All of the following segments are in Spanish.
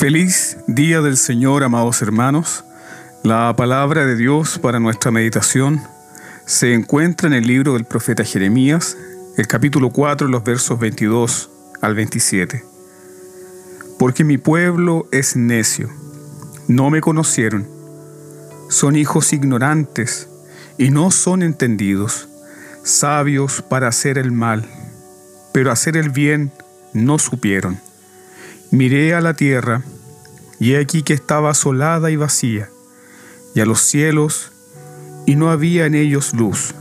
Feliz día del Señor, amados hermanos. La palabra de Dios para nuestra meditación se encuentra en el libro del profeta Jeremías, el capítulo 4, los versos 22 al 27. Porque mi pueblo es necio, no me conocieron, son hijos ignorantes y no son entendidos, sabios para hacer el mal, pero hacer el bien no supieron. Miré a la tierra, y he aquí que estaba asolada y vacía, y a los cielos, y no había en ellos luz.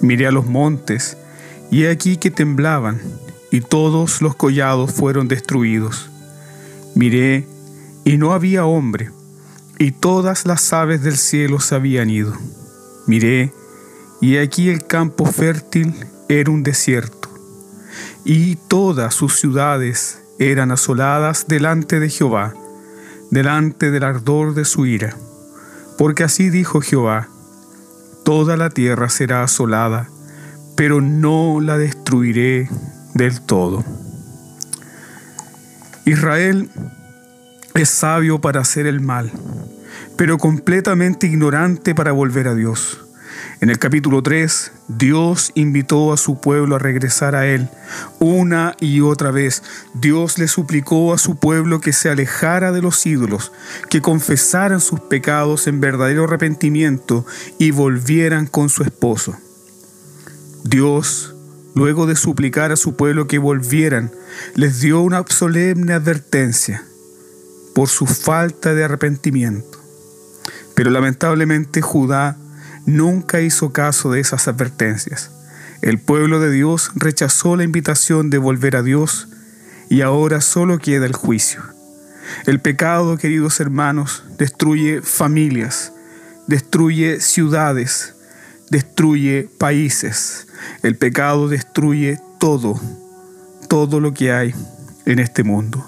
Miré a los montes, y he aquí que temblaban, y todos los collados fueron destruidos. Miré, y no había hombre, y todas las aves del cielo se habían ido. Miré, y aquí el campo fértil era un desierto, y todas sus ciudades eran asoladas delante de Jehová, delante del ardor de su ira. Porque así dijo Jehová, toda la tierra será asolada, pero no la destruiré del todo. Israel es sabio para hacer el mal, pero completamente ignorante para volver a Dios. En el capítulo 3, Dios invitó a su pueblo a regresar a Él una y otra vez. Dios le suplicó a su pueblo que se alejara de los ídolos, que confesaran sus pecados en verdadero arrepentimiento y volvieran con su esposo. Dios, luego de suplicar a su pueblo que volvieran, les dio una solemne advertencia por su falta de arrepentimiento. Pero lamentablemente Judá nunca hizo caso de esas advertencias. El pueblo de Dios rechazó la invitación de volver a Dios y ahora solo queda el juicio. El pecado, queridos hermanos, destruye familias, destruye ciudades, destruye países. El pecado destruye todo, todo lo que hay en este mundo.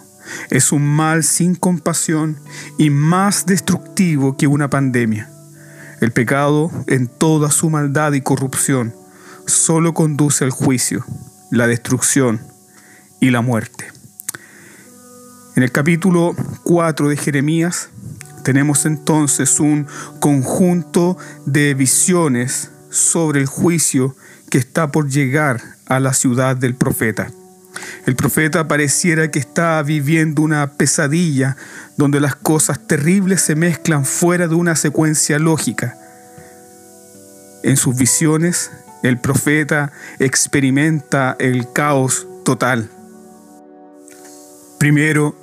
Es un mal sin compasión y más destructivo que una pandemia. El pecado, en toda su maldad y corrupción, solo conduce al juicio, la destrucción y la muerte. En el capítulo 4 de Jeremías tenemos entonces un conjunto de visiones sobre el juicio que está por llegar a la ciudad del profeta. El profeta pareciera que está viviendo una pesadilla donde las cosas terribles se mezclan fuera de una secuencia lógica. En sus visiones, el profeta experimenta el caos total. Primero,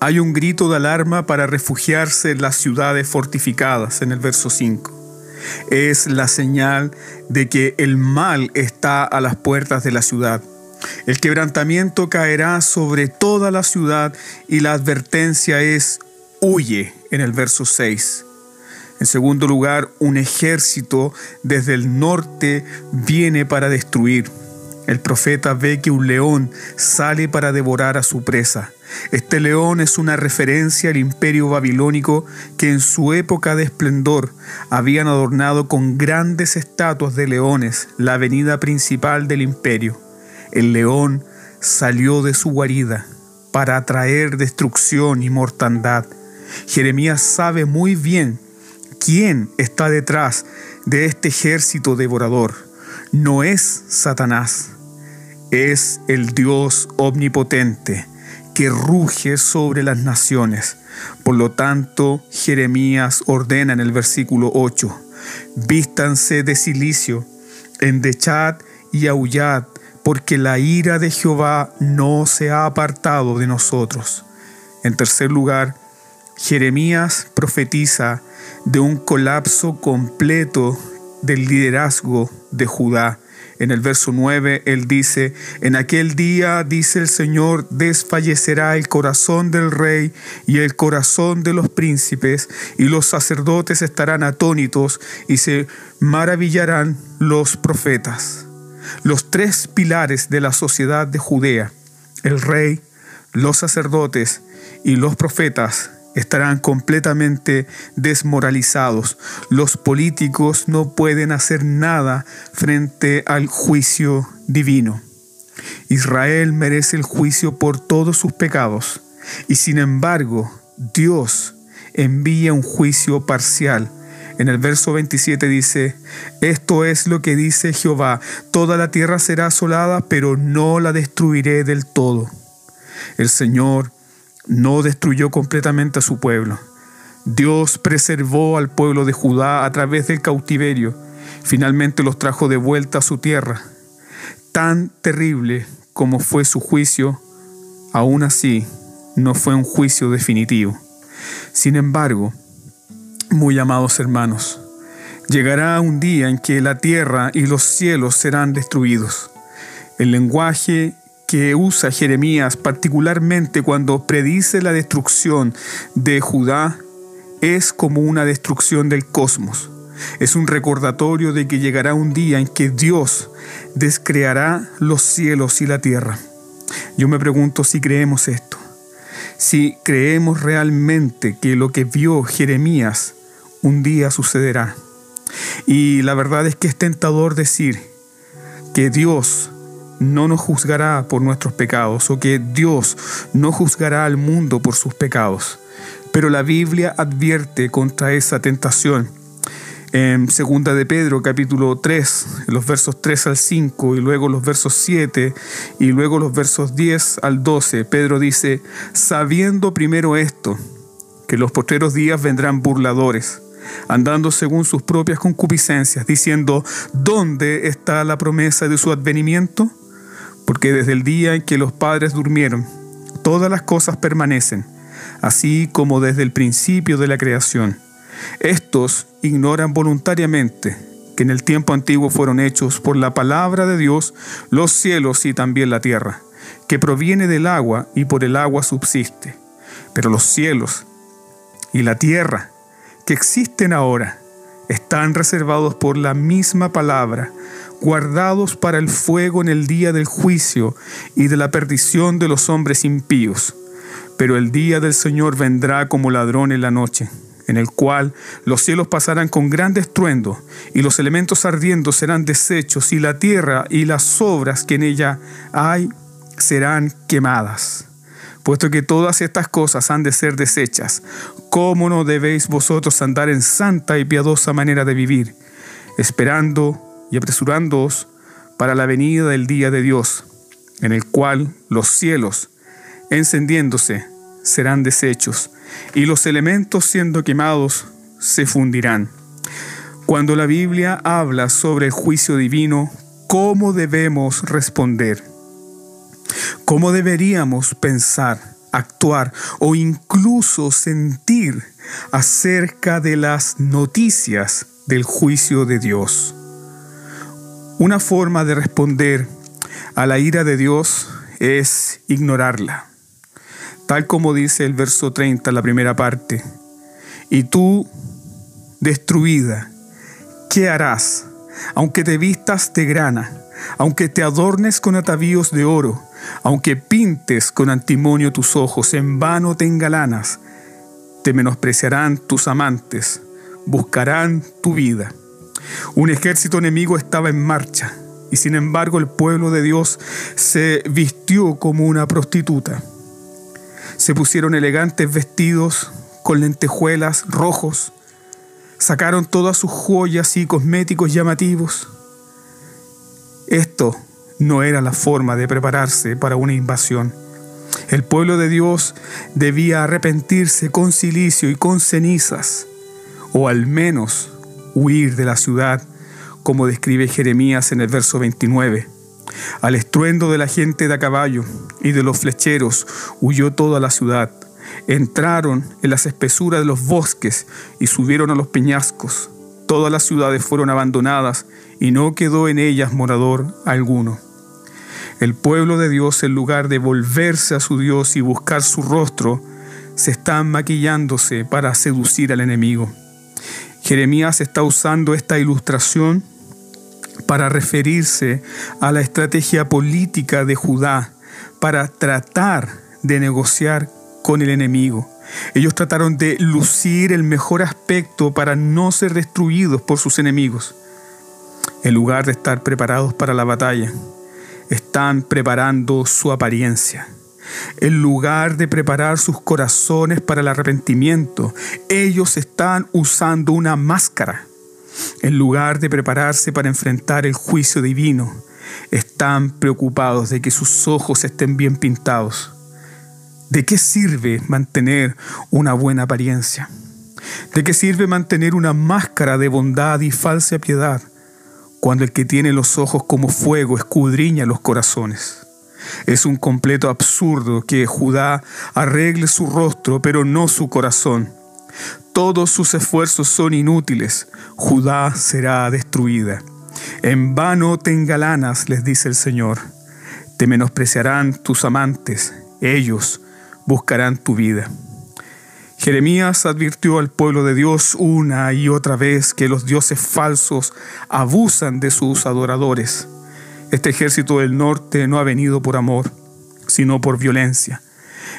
hay un grito de alarma para refugiarse en las ciudades fortificadas en el verso 5. Es la señal de que el mal está a las puertas de la ciudad. El quebrantamiento caerá sobre toda la ciudad y la advertencia es huye en el verso 6. En segundo lugar, un ejército desde el norte viene para destruir. El profeta ve que un león sale para devorar a su presa. Este león es una referencia al imperio babilónico que en su época de esplendor habían adornado con grandes estatuas de leones la avenida principal del imperio. El león salió de su guarida para atraer destrucción y mortandad. Jeremías sabe muy bien quién está detrás de este ejército devorador. No es Satanás, es el Dios omnipotente que ruge sobre las naciones. Por lo tanto, Jeremías ordena en el versículo 8, vístanse de silicio, endechad y aullad porque la ira de Jehová no se ha apartado de nosotros. En tercer lugar, Jeremías profetiza de un colapso completo del liderazgo de Judá. En el verso 9 él dice, en aquel día, dice el Señor, desfallecerá el corazón del rey y el corazón de los príncipes, y los sacerdotes estarán atónitos y se maravillarán los profetas los tres pilares de la sociedad de Judea, el rey, los sacerdotes y los profetas, estarán completamente desmoralizados. Los políticos no pueden hacer nada frente al juicio divino. Israel merece el juicio por todos sus pecados. Y sin embargo, Dios envía un juicio parcial. En el verso 27 dice, esto es lo que dice Jehová, toda la tierra será asolada, pero no la destruiré del todo. El Señor no destruyó completamente a su pueblo. Dios preservó al pueblo de Judá a través del cautiverio. Finalmente los trajo de vuelta a su tierra. Tan terrible como fue su juicio, aún así no fue un juicio definitivo. Sin embargo, muy amados hermanos, llegará un día en que la tierra y los cielos serán destruidos. El lenguaje que usa Jeremías particularmente cuando predice la destrucción de Judá es como una destrucción del cosmos. Es un recordatorio de que llegará un día en que Dios descreará los cielos y la tierra. Yo me pregunto si creemos esto si creemos realmente que lo que vio Jeremías un día sucederá. Y la verdad es que es tentador decir que Dios no nos juzgará por nuestros pecados o que Dios no juzgará al mundo por sus pecados. Pero la Biblia advierte contra esa tentación en Segunda de Pedro, capítulo 3, los versos 3 al 5 y luego los versos 7 y luego los versos 10 al 12, Pedro dice, sabiendo primero esto, que los postreros días vendrán burladores, andando según sus propias concupiscencias, diciendo, ¿dónde está la promesa de su advenimiento? Porque desde el día en que los padres durmieron, todas las cosas permanecen, así como desde el principio de la creación estos ignoran voluntariamente que en el tiempo antiguo fueron hechos por la palabra de Dios los cielos y también la tierra, que proviene del agua y por el agua subsiste. Pero los cielos y la tierra que existen ahora están reservados por la misma palabra, guardados para el fuego en el día del juicio y de la perdición de los hombres impíos. Pero el día del Señor vendrá como ladrón en la noche en el cual los cielos pasarán con gran estruendo, y los elementos ardiendo serán deshechos, y la tierra y las obras que en ella hay serán quemadas. Puesto que todas estas cosas han de ser deshechas, ¿cómo no debéis vosotros andar en santa y piadosa manera de vivir, esperando y apresurándoos para la venida del día de Dios, en el cual los cielos, encendiéndose, serán deshechos, y los elementos siendo quemados se fundirán. Cuando la Biblia habla sobre el juicio divino, ¿cómo debemos responder? ¿Cómo deberíamos pensar, actuar o incluso sentir acerca de las noticias del juicio de Dios? Una forma de responder a la ira de Dios es ignorarla tal como dice el verso 30, la primera parte. Y tú, destruida, ¿qué harás? Aunque te vistas de grana, aunque te adornes con atavíos de oro, aunque pintes con antimonio tus ojos, en vano te engalanas, te menospreciarán tus amantes, buscarán tu vida. Un ejército enemigo estaba en marcha, y sin embargo el pueblo de Dios se vistió como una prostituta. Se pusieron elegantes vestidos con lentejuelas rojos. Sacaron todas sus joyas y cosméticos llamativos. Esto no era la forma de prepararse para una invasión. El pueblo de Dios debía arrepentirse con silicio y con cenizas, o al menos huir de la ciudad, como describe Jeremías en el verso 29. Al estruendo de la gente de a caballo y de los flecheros huyó toda la ciudad. Entraron en las espesuras de los bosques y subieron a los peñascos. Todas las ciudades fueron abandonadas y no quedó en ellas morador alguno. El pueblo de Dios, en lugar de volverse a su Dios y buscar su rostro, se están maquillándose para seducir al enemigo. Jeremías está usando esta ilustración para referirse a la estrategia política de Judá para tratar de negociar con el enemigo. Ellos trataron de lucir el mejor aspecto para no ser destruidos por sus enemigos. En lugar de estar preparados para la batalla, están preparando su apariencia. En lugar de preparar sus corazones para el arrepentimiento, ellos están usando una máscara. En lugar de prepararse para enfrentar el juicio divino, están preocupados de que sus ojos estén bien pintados. ¿De qué sirve mantener una buena apariencia? ¿De qué sirve mantener una máscara de bondad y falsa piedad cuando el que tiene los ojos como fuego escudriña los corazones? Es un completo absurdo que Judá arregle su rostro pero no su corazón. Todos sus esfuerzos son inútiles. Judá será destruida. En vano te engalanas, les dice el Señor. Te menospreciarán tus amantes. Ellos buscarán tu vida. Jeremías advirtió al pueblo de Dios una y otra vez que los dioses falsos abusan de sus adoradores. Este ejército del norte no ha venido por amor, sino por violencia.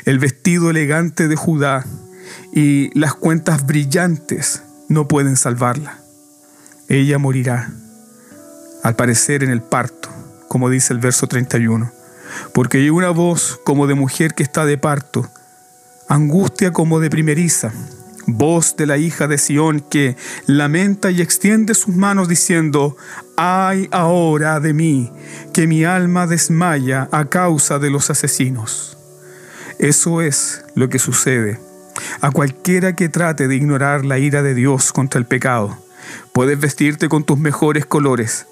El vestido elegante de Judá y las cuentas brillantes no pueden salvarla. Ella morirá, al parecer en el parto, como dice el verso 31, porque hay una voz como de mujer que está de parto, angustia como de primeriza, voz de la hija de Sión que lamenta y extiende sus manos diciendo, ay ahora de mí, que mi alma desmaya a causa de los asesinos. Eso es lo que sucede a cualquiera que trate de ignorar la ira de Dios contra el pecado. Puedes vestirte con tus mejores colores,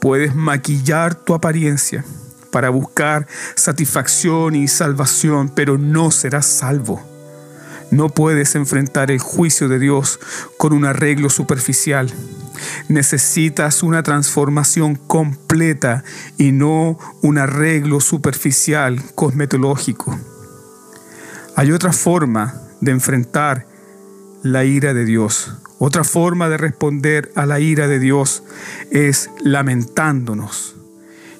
puedes maquillar tu apariencia, para buscar satisfacción y salvación, pero no serás salvo. No puedes enfrentar el juicio de Dios con un arreglo superficial. Necesitas una transformación completa y no un arreglo superficial cosmetológico. Hay otra forma de enfrentar la ira de Dios. Otra forma de responder a la ira de Dios es lamentándonos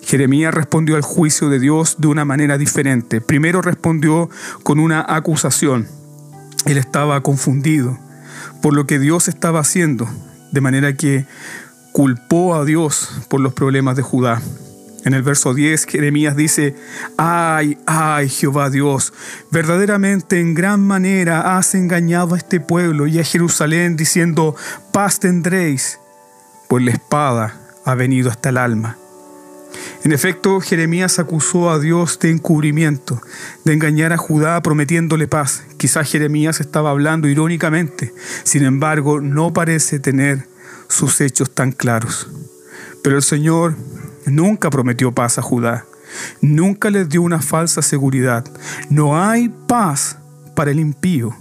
Jeremías respondió al juicio de Dios de una manera diferente. Primero respondió con una acusación. Él estaba confundido por lo que Dios estaba haciendo, de manera que culpó a Dios por los problemas de Judá. En el verso 10, Jeremías dice, ay, ay, Jehová Dios, verdaderamente en gran manera has engañado a este pueblo y a Jerusalén diciendo, paz tendréis, pues la espada ha venido hasta el alma en efecto, Jeremías acusó a Dios de encubrimiento, de engañar a Judá prometiéndole paz. Quizás Jeremías estaba hablando irónicamente, sin embargo, no parece tener sus hechos tan claros. Pero el Señor nunca prometió paz a Judá, nunca les dio una falsa seguridad. No hay paz para el impío.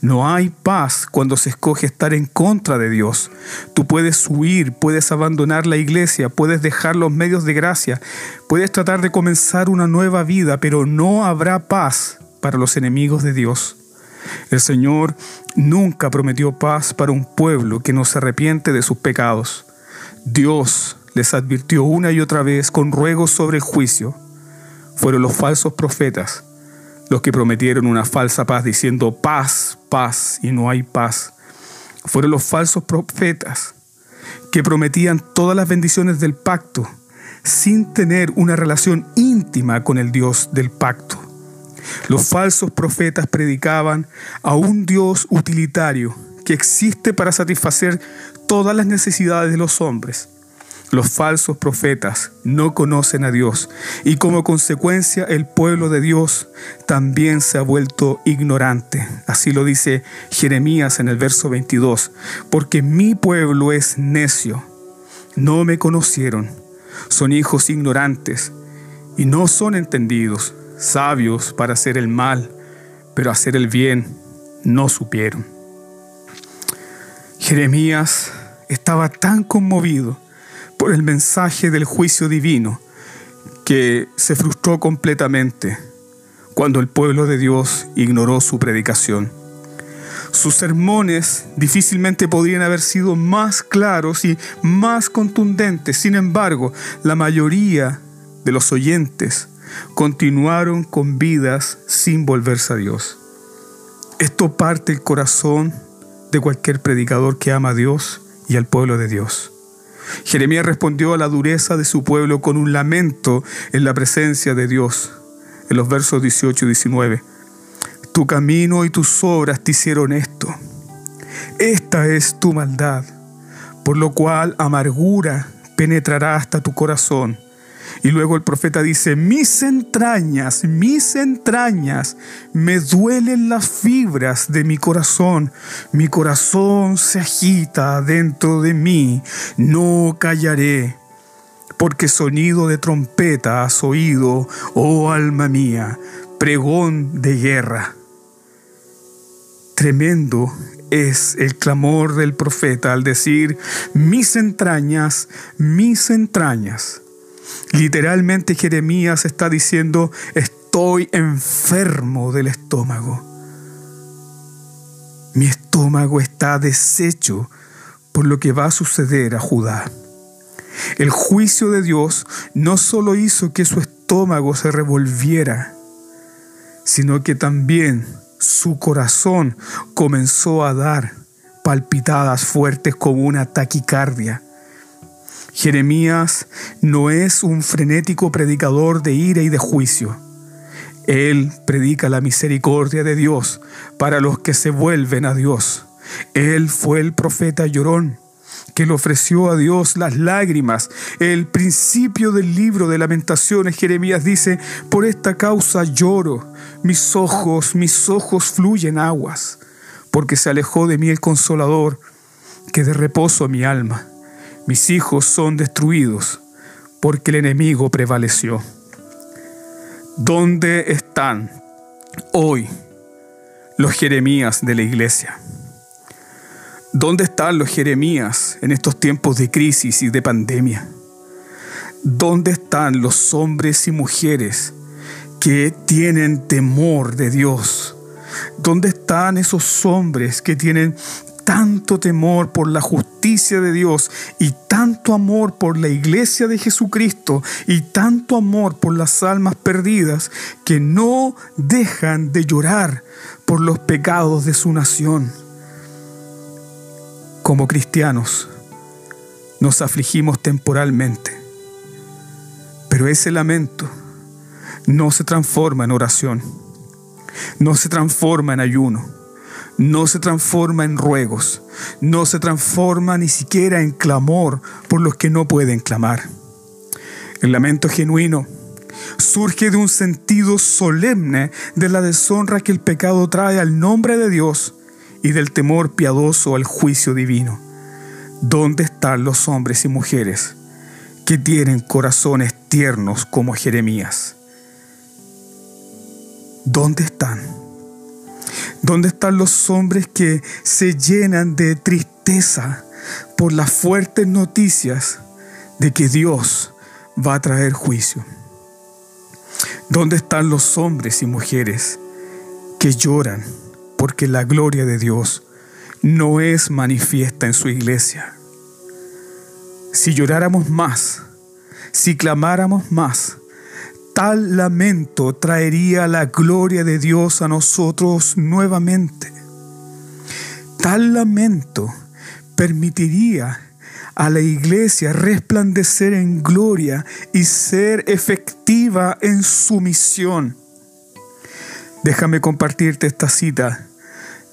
No hay paz cuando se escoge estar en contra de Dios. Tú puedes huir, puedes abandonar la iglesia, puedes dejar los medios de gracia, puedes tratar de comenzar una nueva vida, pero no habrá paz para los enemigos de Dios. El Señor nunca prometió paz para un pueblo que no se arrepiente de sus pecados. Dios les advirtió una y otra vez con ruegos sobre el juicio. Fueron los falsos profetas los que prometieron una falsa paz diciendo paz, paz y no hay paz. Fueron los falsos profetas que prometían todas las bendiciones del pacto sin tener una relación íntima con el Dios del pacto. Los falsos profetas predicaban a un Dios utilitario que existe para satisfacer todas las necesidades de los hombres los falsos profetas no conocen a Dios y como consecuencia el pueblo de Dios también se ha vuelto ignorante. Así lo dice Jeremías en el verso 22, porque mi pueblo es necio, no me conocieron, son hijos ignorantes y no son entendidos, sabios para hacer el mal, pero hacer el bien no supieron. Jeremías estaba tan conmovido por el mensaje del juicio divino que se frustró completamente cuando el pueblo de Dios ignoró su predicación. Sus sermones difícilmente podrían haber sido más claros y más contundentes. Sin embargo, la mayoría de los oyentes continuaron con vidas sin volverse a Dios. Esto parte el corazón de cualquier predicador que ama a Dios y al pueblo de Dios. Jeremías respondió a la dureza de su pueblo con un lamento en la presencia de Dios. en los versos 18 y 19. Tu camino y tus obras te hicieron esto. Esta es tu maldad, por lo cual amargura penetrará hasta tu corazón. Y luego el profeta dice, mis entrañas, mis entrañas, me duelen las fibras de mi corazón. Mi corazón se agita dentro de mí, no callaré. Porque sonido de trompeta has oído, oh alma mía, pregón de guerra. Tremendo es el clamor del profeta al decir, mis entrañas, mis entrañas. Literalmente Jeremías está diciendo, estoy enfermo del estómago. Mi estómago está deshecho por lo que va a suceder a Judá. El juicio de Dios no solo hizo que su estómago se revolviera, sino que también su corazón comenzó a dar palpitadas fuertes como una taquicardia. Jeremías no es un frenético predicador de ira y de juicio. Él predica la misericordia de Dios para los que se vuelven a Dios. Él fue el profeta llorón que le ofreció a Dios las lágrimas. El principio del libro de lamentaciones, Jeremías dice, por esta causa lloro, mis ojos, mis ojos fluyen aguas, porque se alejó de mí el consolador, que de reposo a mi alma. Mis hijos son destruidos, porque el enemigo prevaleció. ¿Dónde están hoy los Jeremías de la iglesia? ¿Dónde están los Jeremías en estos tiempos de crisis y de pandemia? ¿Dónde están los hombres y mujeres que tienen temor de Dios? ¿Dónde están esos hombres que tienen tanto temor por la justicia de Dios y tanto amor por la iglesia de Jesucristo y tanto amor por las almas perdidas que no dejan de llorar por los pecados de su nación? Como cristianos nos afligimos temporalmente, pero ese lamento no se transforma en oración, no se transforma en ayuno, no se transforma en ruegos, no se transforma ni siquiera en clamor por los que no pueden clamar. El lamento genuino surge de un sentido solemne de la deshonra que el pecado trae al nombre de Dios y del temor piadoso al juicio divino. ¿Dónde están los hombres y mujeres que tienen corazones tiernos como Jeremías? ¿Dónde están? ¿Dónde están los hombres que se llenan de tristeza por las fuertes noticias de que Dios va a traer juicio? ¿Dónde están los hombres y mujeres que lloran porque la gloria de Dios no es manifiesta en su iglesia. Si lloráramos más, si clamáramos más, tal lamento traería la gloria de Dios a nosotros nuevamente. Tal lamento permitiría a la iglesia resplandecer en gloria y ser efectiva en su misión. Déjame compartirte esta cita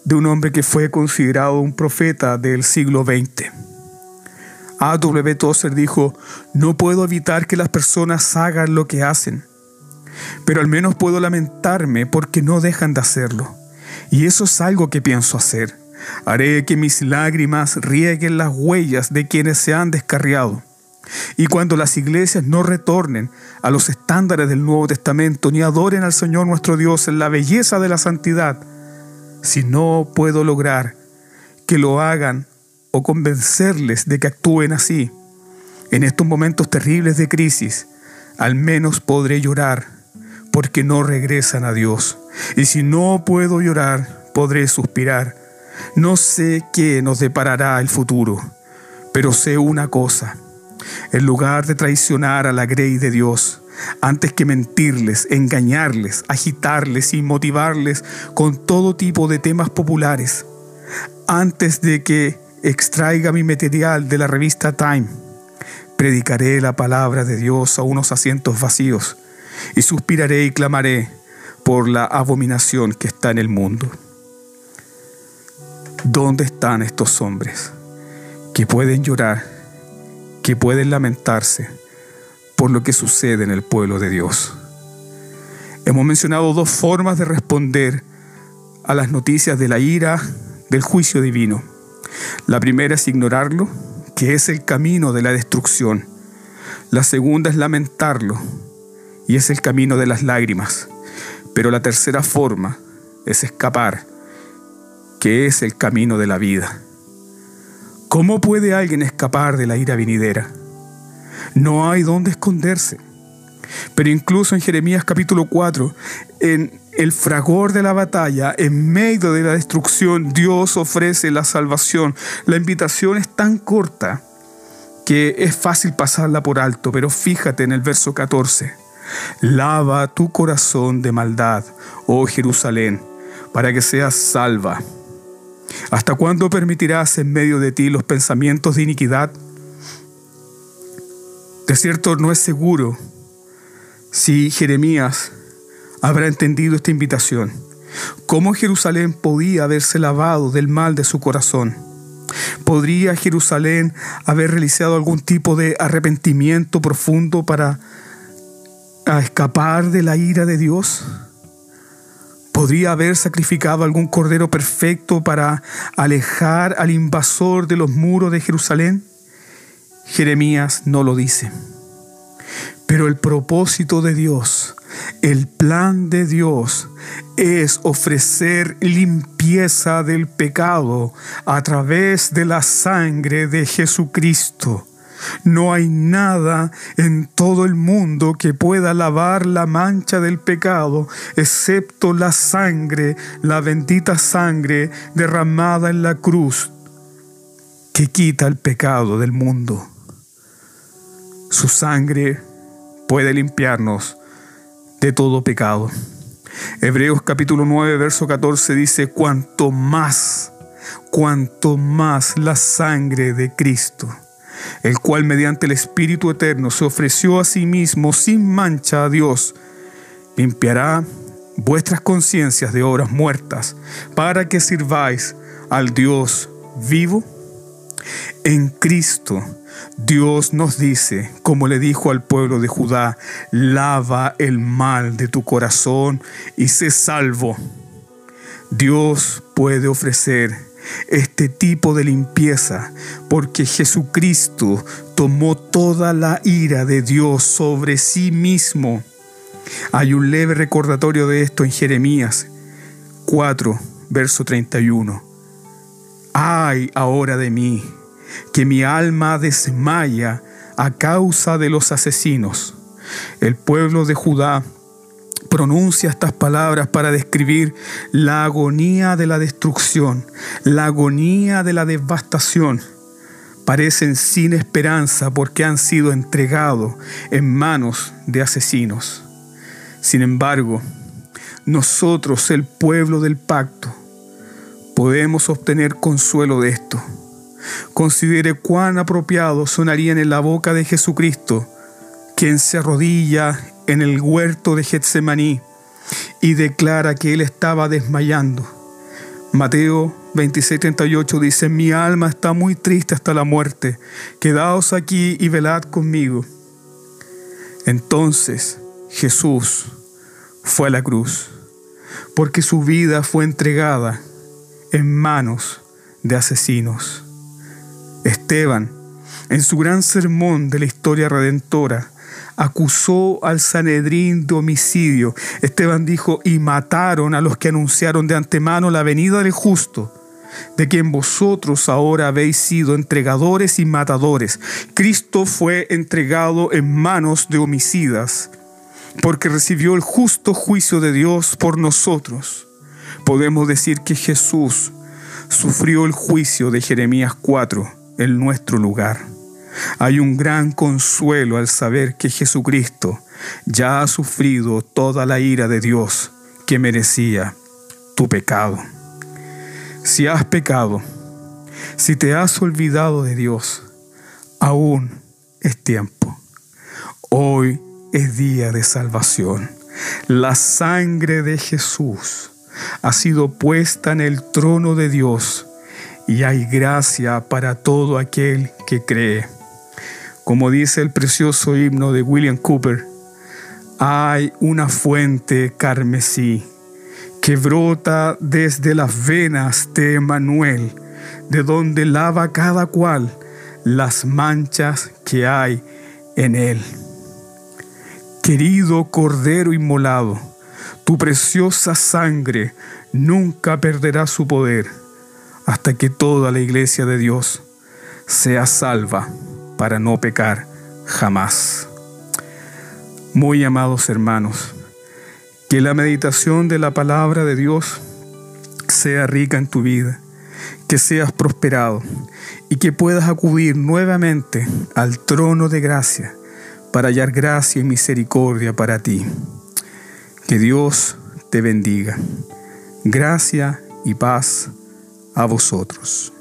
de un hombre que fue considerado un profeta del siglo XX. A. W. Tozer dijo, no puedo evitar que las personas hagan lo que hacen, pero al menos puedo lamentarme porque no dejan de hacerlo. Y eso es algo que pienso hacer. Haré que mis lágrimas rieguen las huellas de quienes se han descarriado. Y cuando las iglesias no retornen a los estándares del Nuevo Testamento ni adoren al Señor nuestro Dios en la belleza de la santidad, si no puedo lograr que lo hagan o convencerles de que actúen así, en estos momentos terribles de crisis, al menos podré llorar porque no regresan a Dios. Y si no puedo llorar, podré suspirar. No sé qué nos deparará el futuro, pero sé una cosa. En lugar de traicionar a la grey de Dios, antes que mentirles, engañarles, agitarles y motivarles con todo tipo de temas populares, antes de que extraiga mi material de la revista Time, predicaré la palabra de Dios a unos asientos vacíos y suspiraré y clamaré por la abominación que está en el mundo. ¿Dónde están estos hombres que pueden llorar, que pueden lamentarse por lo que sucede en el pueblo de Dios? Hemos mencionado dos formas de responder a las noticias de la ira del juicio divino. La primera es ignorarlo, que es el camino de la destrucción. La segunda es lamentarlo, y es el camino de las lágrimas. Pero la tercera forma es escapar, que es el camino de la vida. ¿Cómo puede alguien escapar de la ira venidera? No hay dónde esconderse. Pero incluso en Jeremías capítulo 4, en el fragor de la batalla, en medio de la destrucción, Dios ofrece la salvación. La invitación es tan corta que es fácil pasarla por alto, pero fíjate en el verso 14. Lava tu corazón de maldad, oh Jerusalén, para que seas salva. ¿Hasta cuándo permitirás en medio de ti los pensamientos de iniquidad? De cierto, no es seguro si Jeremías habrá entendido esta invitación. ¿Cómo Jerusalén podía haberse lavado del mal de su corazón? ¿Podría Jerusalén haber realizado algún tipo de arrepentimiento profundo para escapar de la ira de Dios? ¿Podría haber sacrificado algún cordero perfecto para alejar al invasor de los muros de Jerusalén? Jeremías no lo dice. Pero el propósito de Dios, el plan de Dios es ofrecer limpieza del pecado a través de la sangre de Jesucristo. No hay nada en todo el mundo que pueda lavar la mancha del pecado, excepto la sangre, la bendita sangre derramada en la cruz, que quita el pecado del mundo. Su sangre puede limpiarnos de todo pecado. Hebreos capítulo 9, verso 14 dice, cuanto más, cuanto más la sangre de Cristo, el cual mediante el Espíritu Eterno se ofreció a sí mismo sin mancha a Dios, limpiará vuestras conciencias de obras muertas, para que sirváis al Dios vivo. En Cristo Dios nos dice, como le dijo al pueblo de Judá, lava el mal de tu corazón y sé salvo. Dios puede ofrecer este tipo de limpieza porque Jesucristo tomó toda la ira de Dios sobre sí mismo. Hay un leve recordatorio de esto en Jeremías 4, verso 31. Ay ahora de mí que mi alma desmaya a causa de los asesinos. El pueblo de Judá pronuncia estas palabras para describir la agonía de la destrucción, la agonía de la devastación. Parecen sin esperanza porque han sido entregados en manos de asesinos. Sin embargo, nosotros, el pueblo del pacto, podemos obtener consuelo de esto Considere cuán apropiado sonarían en la boca de Jesucristo, quien se arrodilla en el huerto de Getsemaní y declara que él estaba desmayando. Mateo 26:38 dice, mi alma está muy triste hasta la muerte, quedaos aquí y velad conmigo. Entonces Jesús fue a la cruz, porque su vida fue entregada en manos de asesinos. Esteban, en su gran sermón de la historia redentora, acusó al Sanedrín de homicidio. Esteban dijo, y mataron a los que anunciaron de antemano la venida del justo, de quien vosotros ahora habéis sido entregadores y matadores. Cristo fue entregado en manos de homicidas, porque recibió el justo juicio de Dios por nosotros. Podemos decir que Jesús sufrió el juicio de Jeremías 4 en nuestro lugar. Hay un gran consuelo al saber que Jesucristo ya ha sufrido toda la ira de Dios que merecía tu pecado. Si has pecado, si te has olvidado de Dios, aún es tiempo. Hoy es día de salvación. La sangre de Jesús ha sido puesta en el trono de Dios y hay gracia para todo aquel que cree. Como dice el precioso himno de William Cooper, hay una fuente carmesí que brota desde las venas de Emanuel, de donde lava cada cual las manchas que hay en él. Querido Cordero Inmolado, tu preciosa sangre nunca perderá su poder hasta que toda la iglesia de Dios sea salva para no pecar jamás. Muy amados hermanos, que la meditación de la palabra de Dios sea rica en tu vida, que seas prosperado y que puedas acudir nuevamente al trono de gracia para hallar gracia y misericordia para ti. Que Dios te bendiga. Gracia y paz a vosotros.